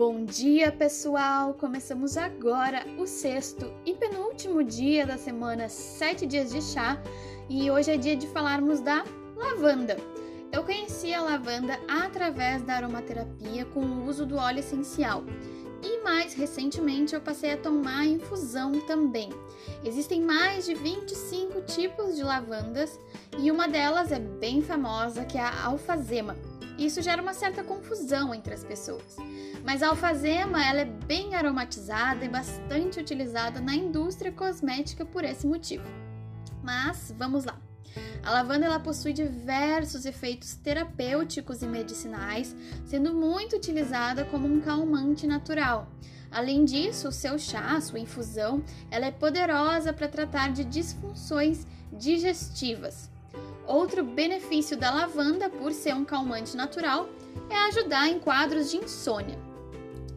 Bom dia, pessoal! Começamos agora o sexto e penúltimo dia da semana Sete Dias de Chá e hoje é dia de falarmos da lavanda. Eu conheci a lavanda através da aromaterapia com o uso do óleo essencial e mais recentemente eu passei a tomar infusão também. Existem mais de 25 tipos de lavandas e uma delas é bem famosa que é a alfazema isso gera uma certa confusão entre as pessoas. Mas a alfazema ela é bem aromatizada e bastante utilizada na indústria cosmética por esse motivo. Mas vamos lá. A lavanda ela possui diversos efeitos terapêuticos e medicinais, sendo muito utilizada como um calmante natural. Além disso, o seu chá, sua infusão, ela é poderosa para tratar de disfunções digestivas. Outro benefício da lavanda, por ser um calmante natural, é ajudar em quadros de insônia.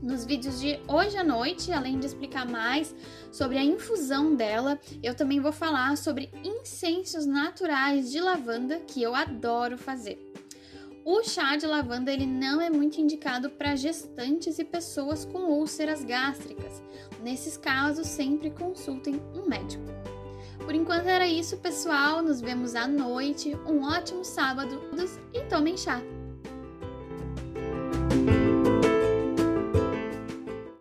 Nos vídeos de hoje à noite, além de explicar mais sobre a infusão dela, eu também vou falar sobre incensos naturais de lavanda que eu adoro fazer. O chá de lavanda ele não é muito indicado para gestantes e pessoas com úlceras gástricas. Nesses casos, sempre consultem um médico. Por enquanto era isso, pessoal. Nos vemos à noite. Um ótimo sábado e tomem chá!